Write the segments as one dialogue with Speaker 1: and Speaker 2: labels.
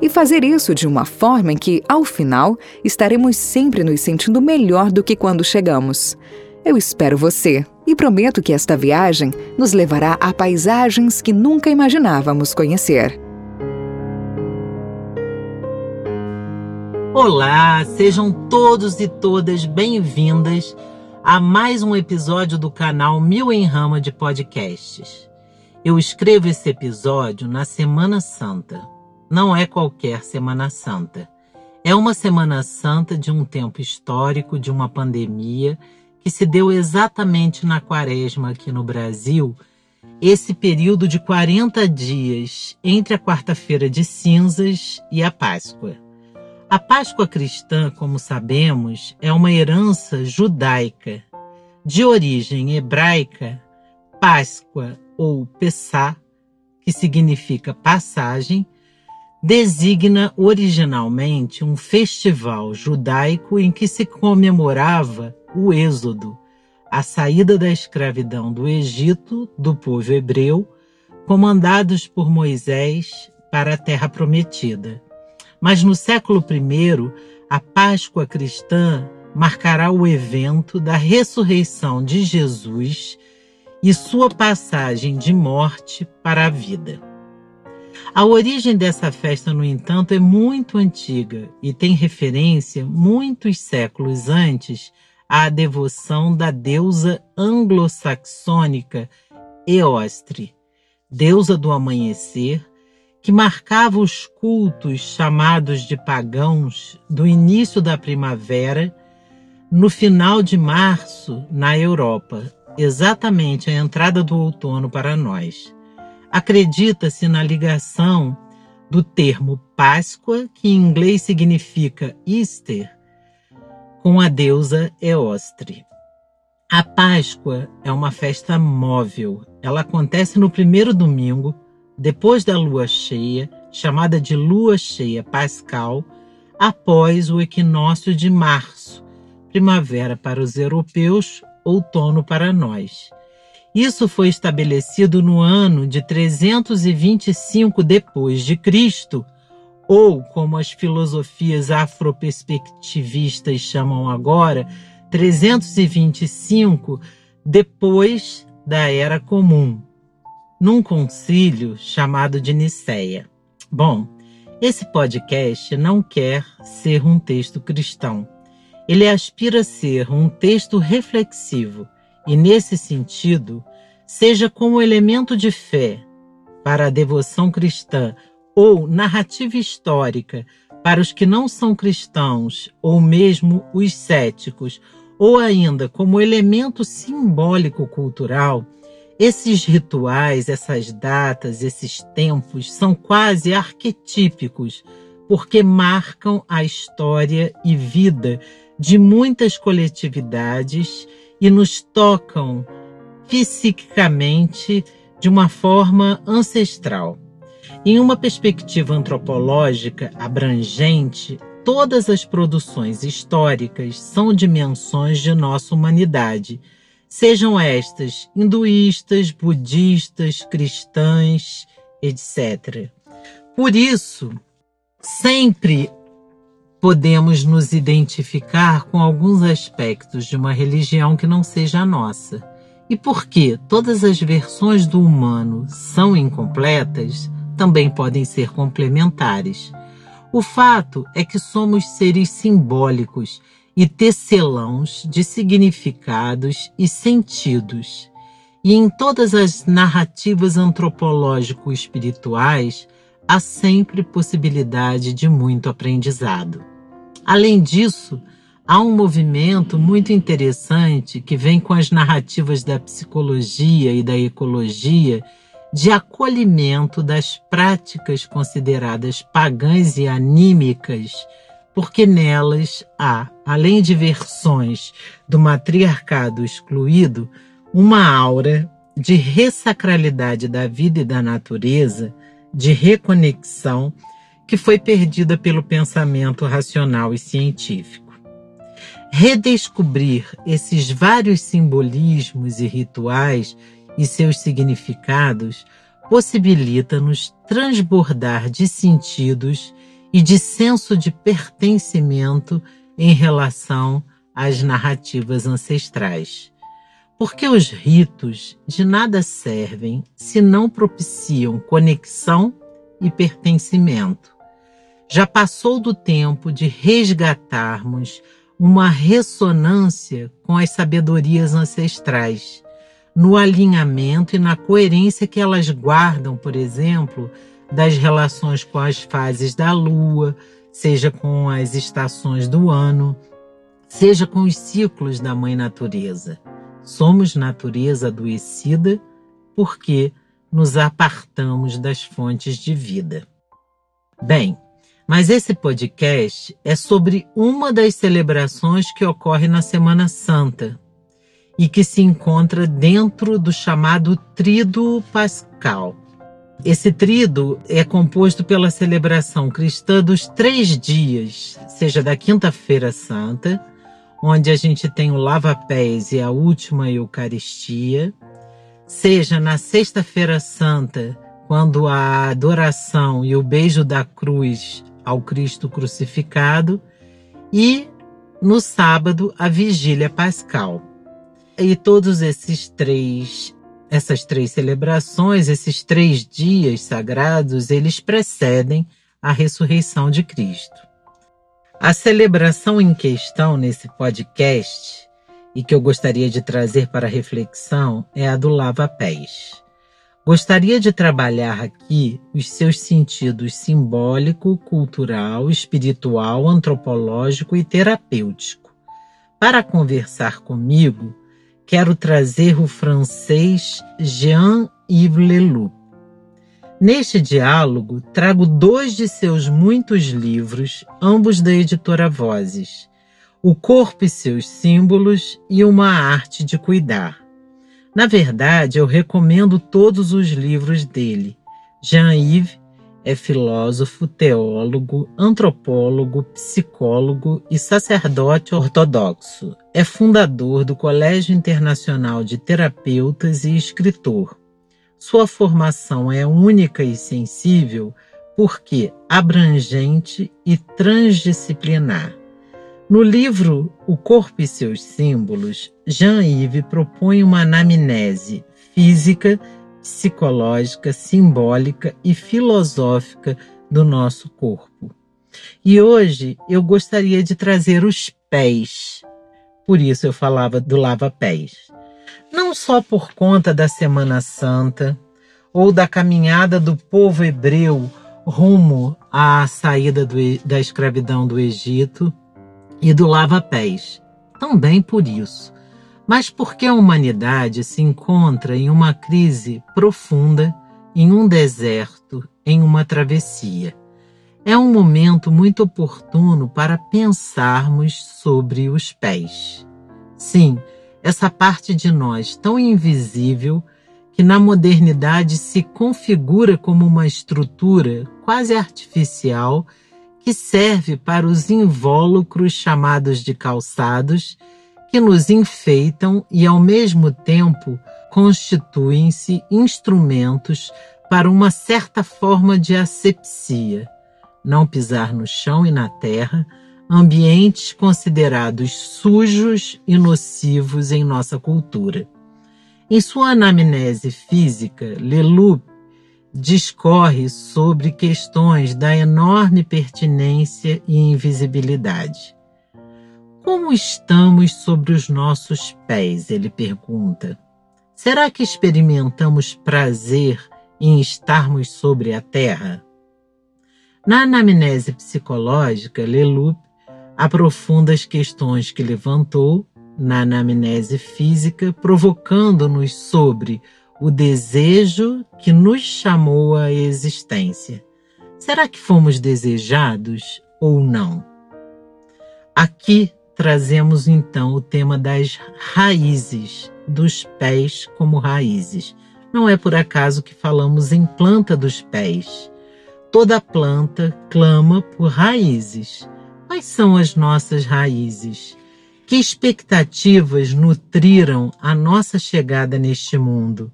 Speaker 1: e fazer isso de uma forma em que, ao final, estaremos sempre nos sentindo melhor do que quando chegamos. Eu espero você e prometo que esta viagem nos levará a paisagens que nunca imaginávamos conhecer.
Speaker 2: Olá, sejam todos e todas bem-vindas a mais um episódio do canal Mil em Rama de Podcasts. Eu escrevo esse episódio na Semana Santa não é qualquer Semana Santa. É uma Semana Santa de um tempo histórico, de uma pandemia, que se deu exatamente na quaresma aqui no Brasil, esse período de 40 dias entre a quarta-feira de cinzas e a Páscoa. A Páscoa cristã, como sabemos, é uma herança judaica. De origem hebraica, Páscoa ou Pessá, que significa passagem, designa originalmente um festival judaico em que se comemorava o Êxodo, a saída da escravidão do Egito do povo hebreu, comandados por Moisés para a Terra Prometida. Mas no século I, a Páscoa cristã marcará o evento da ressurreição de Jesus e sua passagem de morte para a vida. A origem dessa festa, no entanto, é muito antiga e tem referência muitos séculos antes à devoção da deusa anglo-saxônica Eostre, deusa do amanhecer, que marcava os cultos chamados de pagãos do início da primavera no final de março na Europa, exatamente a entrada do outono para nós. Acredita-se na ligação do termo Páscoa, que em inglês significa Easter, com a deusa Eostre. A Páscoa é uma festa móvel. Ela acontece no primeiro domingo, depois da lua cheia, chamada de lua cheia pascal, após o equinócio de março, primavera para os europeus, outono para nós. Isso foi estabelecido no ano de 325 depois de Cristo, ou como as filosofias afroperspectivistas chamam agora, 325 depois da Era Comum, num concílio chamado de Nicéia. Bom, esse podcast não quer ser um texto cristão. Ele aspira a ser um texto reflexivo e, nesse sentido, seja como elemento de fé para a devoção cristã ou narrativa histórica para os que não são cristãos ou mesmo os céticos, ou ainda como elemento simbólico cultural, esses rituais, essas datas, esses tempos são quase arquetípicos, porque marcam a história e vida de muitas coletividades e nos tocam psiquicamente de uma forma ancestral. Em uma perspectiva antropológica abrangente, todas as produções históricas são dimensões de nossa humanidade, sejam estas hinduístas, budistas, cristãs, etc. Por isso, sempre podemos nos identificar com alguns aspectos de uma religião que não seja a nossa. E porque todas as versões do humano são incompletas, também podem ser complementares. O fato é que somos seres simbólicos e tecelãos de significados e sentidos. E em todas as narrativas antropológico-espirituais, há sempre possibilidade de muito aprendizado. Além disso, há um movimento muito interessante que vem com as narrativas da psicologia e da ecologia de acolhimento das práticas consideradas pagãs e anímicas porque nelas há, além de versões do matriarcado excluído, uma aura de ressacralidade da vida e da natureza, de reconexão que foi perdida pelo pensamento racional e científico. Redescobrir esses vários simbolismos e rituais e seus significados possibilita-nos transbordar de sentidos e de senso de pertencimento em relação às narrativas ancestrais. Porque os ritos de nada servem se não propiciam conexão e pertencimento já passou do tempo de resgatarmos uma ressonância com as sabedorias ancestrais, no alinhamento e na coerência que elas guardam, por exemplo, das relações com as fases da lua, seja com as estações do ano, seja com os ciclos da mãe natureza. Somos natureza adoecida porque nos apartamos das fontes de vida. Bem, mas esse podcast é sobre uma das celebrações que ocorre na Semana Santa e que se encontra dentro do chamado Tríduo Pascal. Esse trido é composto pela celebração cristã dos três dias, seja da Quinta-feira Santa, onde a gente tem o lava-pés e a última Eucaristia, seja na Sexta-feira Santa, quando a adoração e o beijo da cruz ao Cristo crucificado e no sábado a vigília pascal. E todos esses três essas três celebrações, esses três dias sagrados, eles precedem a ressurreição de Cristo. A celebração em questão nesse podcast e que eu gostaria de trazer para reflexão é a do lava-pés. Gostaria de trabalhar aqui os seus sentidos simbólico, cultural, espiritual, antropológico e terapêutico. Para conversar comigo, quero trazer o francês Jean-Yves Leloup. Neste diálogo, trago dois de seus muitos livros, ambos da editora Vozes: O Corpo e seus Símbolos e Uma Arte de Cuidar. Na verdade, eu recomendo todos os livros dele. Jean-Yves é filósofo, teólogo, antropólogo, psicólogo e sacerdote ortodoxo. É fundador do Colégio Internacional de Terapeutas e escritor. Sua formação é única e sensível porque abrangente e transdisciplinar. No livro O Corpo e seus Símbolos, Jean-Yves propõe uma anamnese física, psicológica, simbólica e filosófica do nosso corpo. E hoje eu gostaria de trazer os pés. Por isso eu falava do lava-pés. Não só por conta da Semana Santa ou da caminhada do povo hebreu rumo à saída do, da escravidão do Egito, e do lava-pés, também por isso, mas porque a humanidade se encontra em uma crise profunda, em um deserto, em uma travessia. É um momento muito oportuno para pensarmos sobre os pés. Sim, essa parte de nós tão invisível que na modernidade se configura como uma estrutura quase artificial que serve para os invólucros chamados de calçados, que nos enfeitam e, ao mesmo tempo, constituem-se instrumentos para uma certa forma de asepsia, não pisar no chão e na terra, ambientes considerados sujos e nocivos em nossa cultura. Em sua anamnese física, Leloup discorre sobre questões da enorme pertinência e invisibilidade. Como estamos sobre os nossos pés? Ele pergunta. Será que experimentamos prazer em estarmos sobre a terra? Na anamnese psicológica, Leloup aprofunda as questões que levantou na anamnese física, provocando-nos sobre o desejo que nos chamou à existência. Será que fomos desejados ou não? Aqui trazemos então o tema das raízes, dos pés como raízes. Não é por acaso que falamos em planta dos pés. Toda planta clama por raízes. Quais são as nossas raízes? Que expectativas nutriram a nossa chegada neste mundo?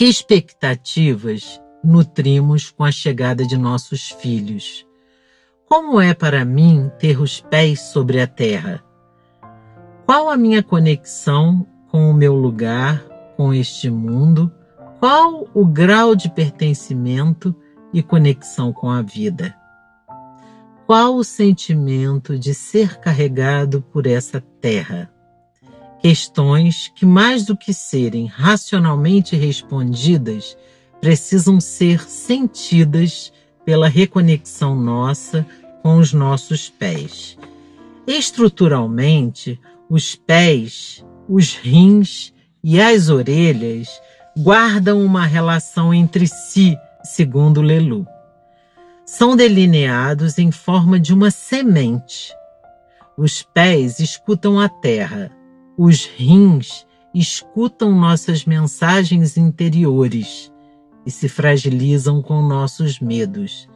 Speaker 2: Que expectativas nutrimos com a chegada de nossos filhos? Como é para mim ter os pés sobre a terra? Qual a minha conexão com o meu lugar, com este mundo? Qual o grau de pertencimento e conexão com a vida? Qual o sentimento de ser carregado por essa terra? Questões que, mais do que serem racionalmente respondidas, precisam ser sentidas pela reconexão nossa com os nossos pés. Estruturalmente, os pés, os rins e as orelhas guardam uma relação entre si, segundo Lelu. São delineados em forma de uma semente. Os pés escutam a terra, os rins escutam nossas mensagens interiores e se fragilizam com nossos medos,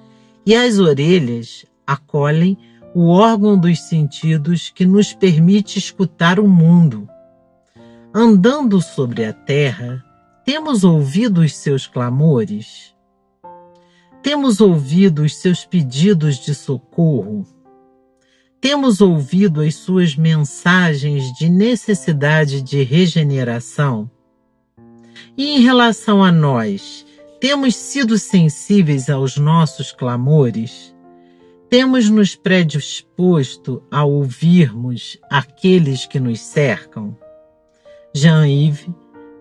Speaker 2: e as orelhas acolhem o órgão dos sentidos que nos permite escutar o mundo. Andando sobre a terra, temos ouvido os seus clamores? Temos ouvido os seus pedidos de socorro? Temos ouvido as suas mensagens de necessidade de regeneração? E em relação a nós, temos sido sensíveis aos nossos clamores? temos nos predisposto a ouvirmos aqueles que nos cercam? Jean-Yves,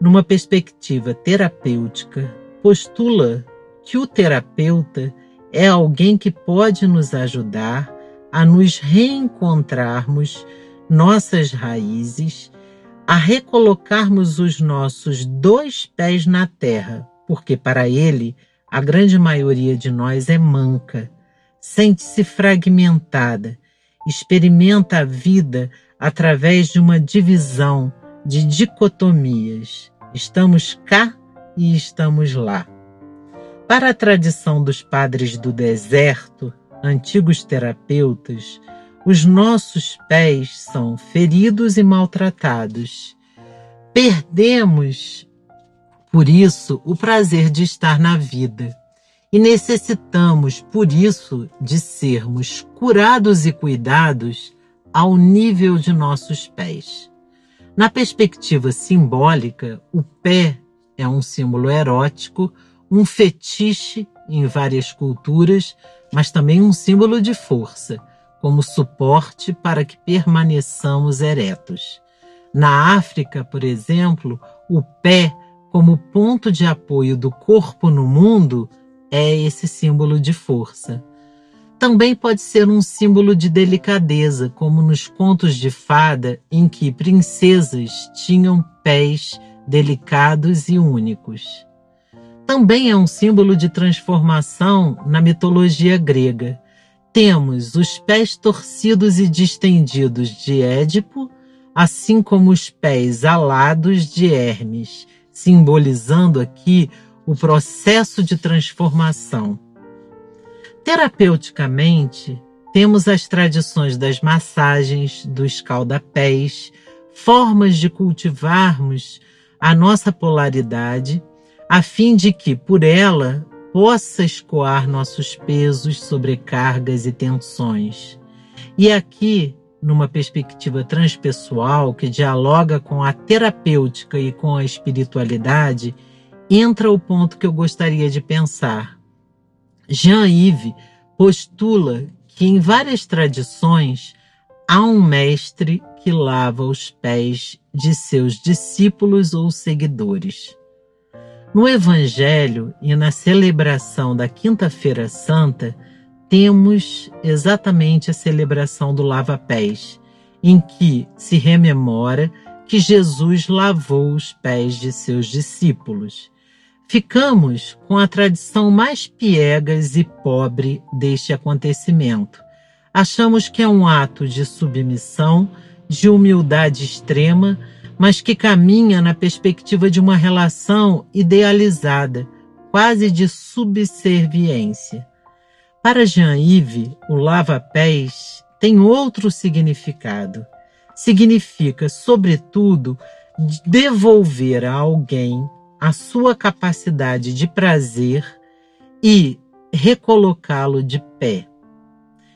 Speaker 2: numa perspectiva terapêutica, postula que o terapeuta é alguém que pode nos ajudar a nos reencontrarmos nossas raízes, a recolocarmos os nossos dois pés na terra, porque para ele a grande maioria de nós é manca sente-se fragmentada, experimenta a vida através de uma divisão, de dicotomias. Estamos cá e estamos lá. Para a tradição dos padres do deserto, antigos terapeutas, os nossos pés são feridos e maltratados. Perdemos, por isso, o prazer de estar na vida e necessitamos, por isso, de sermos curados e cuidados ao nível de nossos pés. Na perspectiva simbólica, o pé é um símbolo erótico, um fetiche em várias culturas, mas também um símbolo de força, como suporte para que permaneçamos eretos. Na África, por exemplo, o pé, como ponto de apoio do corpo no mundo, é esse símbolo de força. Também pode ser um símbolo de delicadeza, como nos contos de fada em que princesas tinham pés delicados e únicos. Também é um símbolo de transformação na mitologia grega. Temos os pés torcidos e distendidos de Édipo, assim como os pés alados de Hermes, simbolizando aqui o processo de transformação. Terapeuticamente, temos as tradições das massagens, do escaldapés, formas de cultivarmos a nossa polaridade, a fim de que, por ela, possa escoar nossos pesos, sobrecargas e tensões. E aqui, numa perspectiva transpessoal que dialoga com a terapêutica e com a espiritualidade, entra o ponto que eu gostaria de pensar. Jean-Yves postula que em várias tradições há um mestre que lava os pés de seus discípulos ou seguidores. No Evangelho e na celebração da Quinta-feira Santa, temos exatamente a celebração do lava-pés, em que se rememora que Jesus lavou os pés de seus discípulos. Ficamos com a tradição mais piegas e pobre deste acontecimento, achamos que é um ato de submissão, de humildade extrema, mas que caminha na perspectiva de uma relação idealizada, quase de subserviência. Para Jean-Yves, o lava-pés tem outro significado. Significa, sobretudo, devolver a alguém a sua capacidade de prazer e recolocá-lo de pé.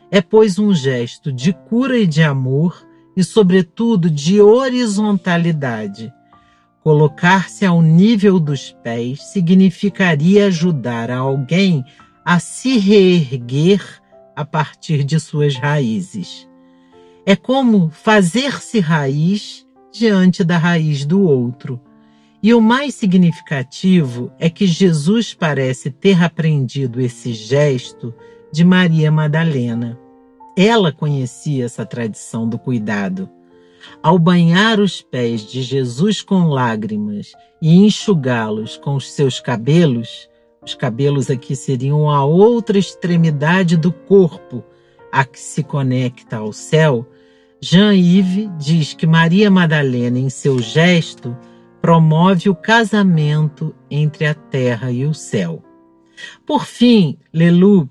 Speaker 2: É, pois, um gesto de cura e de amor e, sobretudo, de horizontalidade. Colocar-se ao nível dos pés significaria ajudar alguém a se reerguer a partir de suas raízes. É como fazer-se raiz diante da raiz do outro. E o mais significativo é que Jesus parece ter aprendido esse gesto de Maria Madalena. Ela conhecia essa tradição do cuidado. Ao banhar os pés de Jesus com lágrimas e enxugá-los com os seus cabelos, os cabelos aqui seriam a outra extremidade do corpo a que se conecta ao céu, Jean-Yves diz que Maria Madalena, em seu gesto, promove o casamento entre a terra e o céu. Por fim, Leloup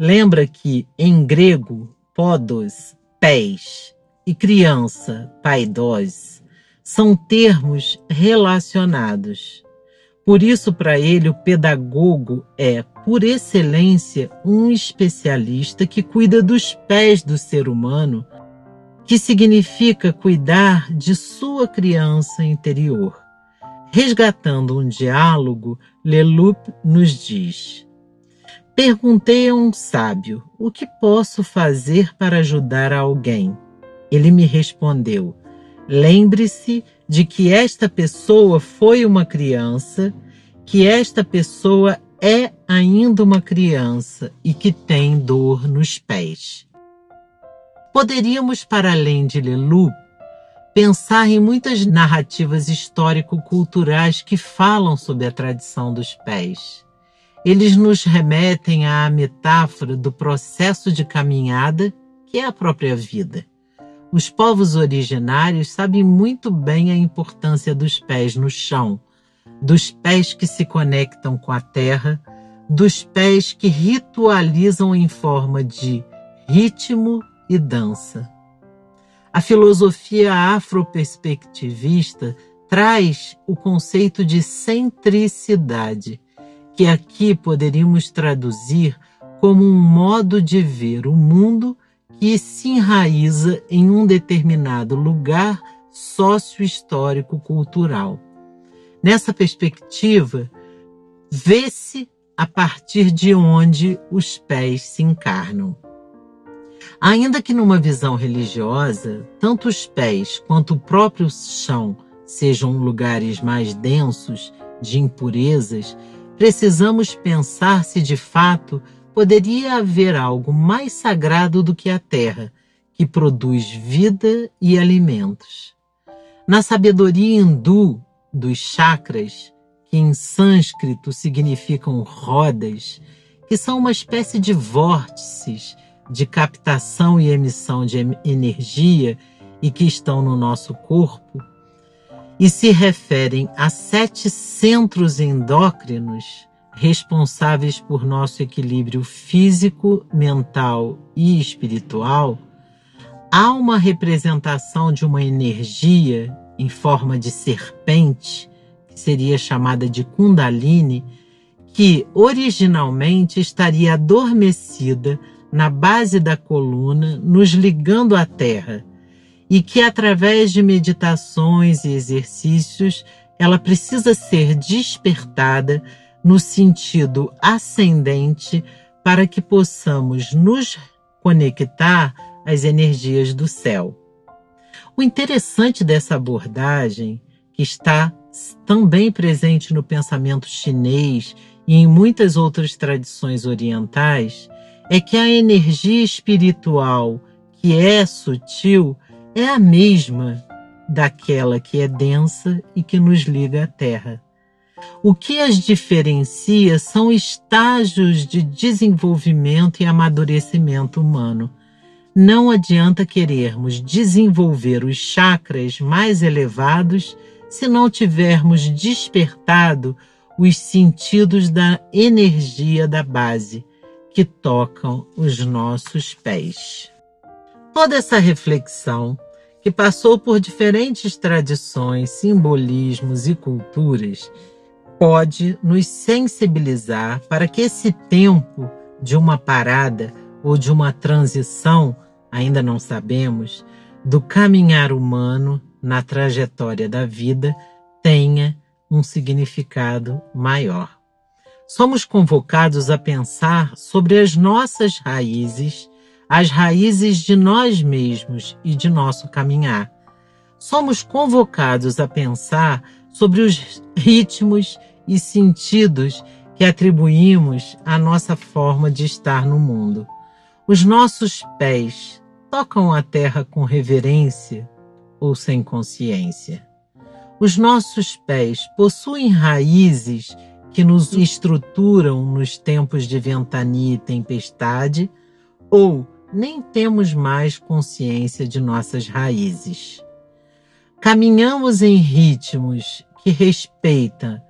Speaker 2: lembra que, em grego, podos, pés, e criança, paidos, são termos relacionados. Por isso, para ele, o pedagogo é, por excelência, um especialista que cuida dos pés do ser humano que significa cuidar de sua criança interior. Resgatando um diálogo, Leloup nos diz: Perguntei a um sábio o que posso fazer para ajudar alguém. Ele me respondeu: Lembre-se de que esta pessoa foi uma criança, que esta pessoa é ainda uma criança e que tem dor nos pés. Poderíamos, para além de Leloup, pensar em muitas narrativas histórico-culturais que falam sobre a tradição dos pés. Eles nos remetem à metáfora do processo de caminhada, que é a própria vida. Os povos originários sabem muito bem a importância dos pés no chão, dos pés que se conectam com a terra, dos pés que ritualizam em forma de ritmo e dança. A filosofia afroperspectivista traz o conceito de centricidade, que aqui poderíamos traduzir como um modo de ver o mundo que se enraiza em um determinado lugar sócio-histórico-cultural. Nessa perspectiva, vê-se a partir de onde os pés se encarnam. Ainda que numa visão religiosa, tanto os pés quanto o próprio chão sejam lugares mais densos de impurezas, precisamos pensar se de fato poderia haver algo mais sagrado do que a terra, que produz vida e alimentos. Na sabedoria hindu dos chakras, que em sânscrito significam rodas, que são uma espécie de vórtices de captação e emissão de energia e que estão no nosso corpo, e se referem a sete centros endócrinos responsáveis por nosso equilíbrio físico, mental e espiritual, há uma representação de uma energia em forma de serpente, que seria chamada de Kundalini, que originalmente estaria adormecida na base da coluna, nos ligando à terra, e que através de meditações e exercícios ela precisa ser despertada no sentido ascendente para que possamos nos conectar às energias do céu. O interessante dessa abordagem, que está também presente no pensamento chinês e em muitas outras tradições orientais, é que a energia espiritual que é sutil é a mesma daquela que é densa e que nos liga à Terra. O que as diferencia são estágios de desenvolvimento e amadurecimento humano. não adianta querermos desenvolver os chakras mais elevados se não tivermos despertado os sentidos da energia da base que tocam os nossos pés. Toda essa reflexão, que passou por diferentes tradições, simbolismos e culturas, pode nos sensibilizar para que esse tempo de uma parada ou de uma transição, ainda não sabemos, do caminhar humano na trajetória da vida tenha um significado maior. Somos convocados a pensar sobre as nossas raízes, as raízes de nós mesmos e de nosso caminhar. Somos convocados a pensar sobre os ritmos e sentidos que atribuímos à nossa forma de estar no mundo. Os nossos pés tocam a terra com reverência ou sem consciência. Os nossos pés possuem raízes que nos estruturam nos tempos de ventania e tempestade, ou nem temos mais consciência de nossas raízes. Caminhamos em ritmos que respeitam,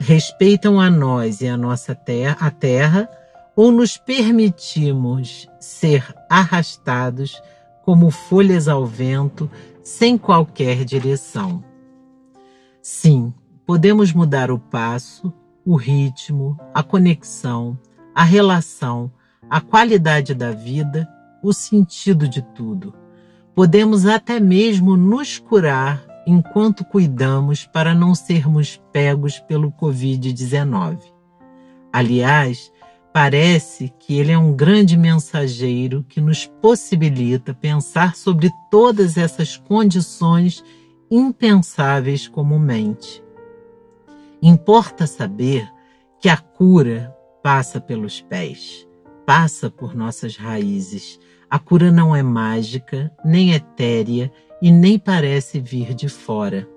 Speaker 2: respeitam a nós e a nossa terra, a terra, ou nos permitimos ser arrastados como folhas ao vento sem qualquer direção. Sim, podemos mudar o passo, o ritmo, a conexão, a relação, a qualidade da vida, o sentido de tudo. Podemos até mesmo nos curar enquanto cuidamos para não sermos pegos pelo Covid-19. Aliás, parece que ele é um grande mensageiro que nos possibilita pensar sobre todas essas condições impensáveis comumente. Importa saber que a cura passa pelos pés, passa por nossas raízes. A cura não é mágica, nem etérea e nem parece vir de fora.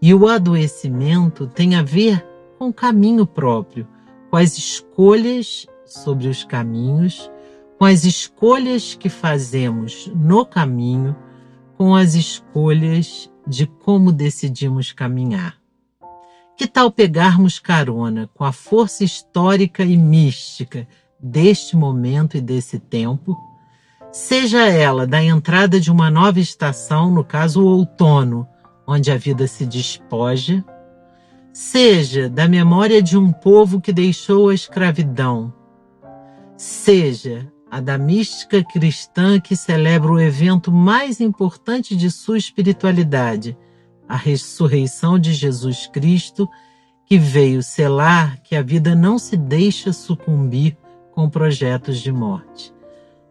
Speaker 2: E o adoecimento tem a ver com o caminho próprio, com as escolhas sobre os caminhos, com as escolhas que fazemos no caminho, com as escolhas de como decidimos caminhar. Que tal pegarmos carona com a força histórica e mística deste momento e desse tempo, seja ela da entrada de uma nova estação, no caso o outono, onde a vida se despoja, seja da memória de um povo que deixou a escravidão, seja a da mística cristã que celebra o evento mais importante de sua espiritualidade, a ressurreição de Jesus Cristo, que veio selar que a vida não se deixa sucumbir com projetos de morte.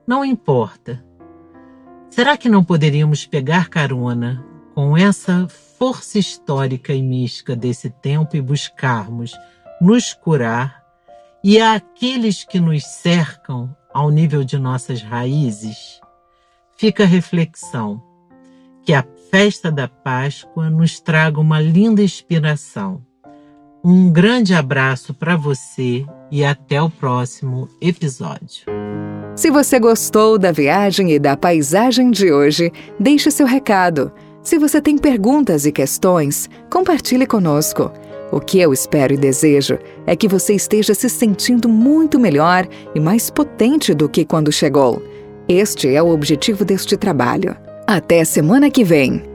Speaker 2: Não importa. Será que não poderíamos pegar carona com essa força histórica e mística desse tempo e buscarmos nos curar e àqueles que nos cercam ao nível de nossas raízes, fica a reflexão que a festa da Páscoa nos traga uma linda inspiração. Um grande abraço para você e até o próximo episódio.
Speaker 1: Se você gostou da viagem e da paisagem de hoje, deixe seu recado. Se você tem perguntas e questões, compartilhe conosco. O que eu espero e desejo é que você esteja se sentindo muito melhor e mais potente do que quando chegou. Este é o objetivo deste trabalho. Até semana que vem!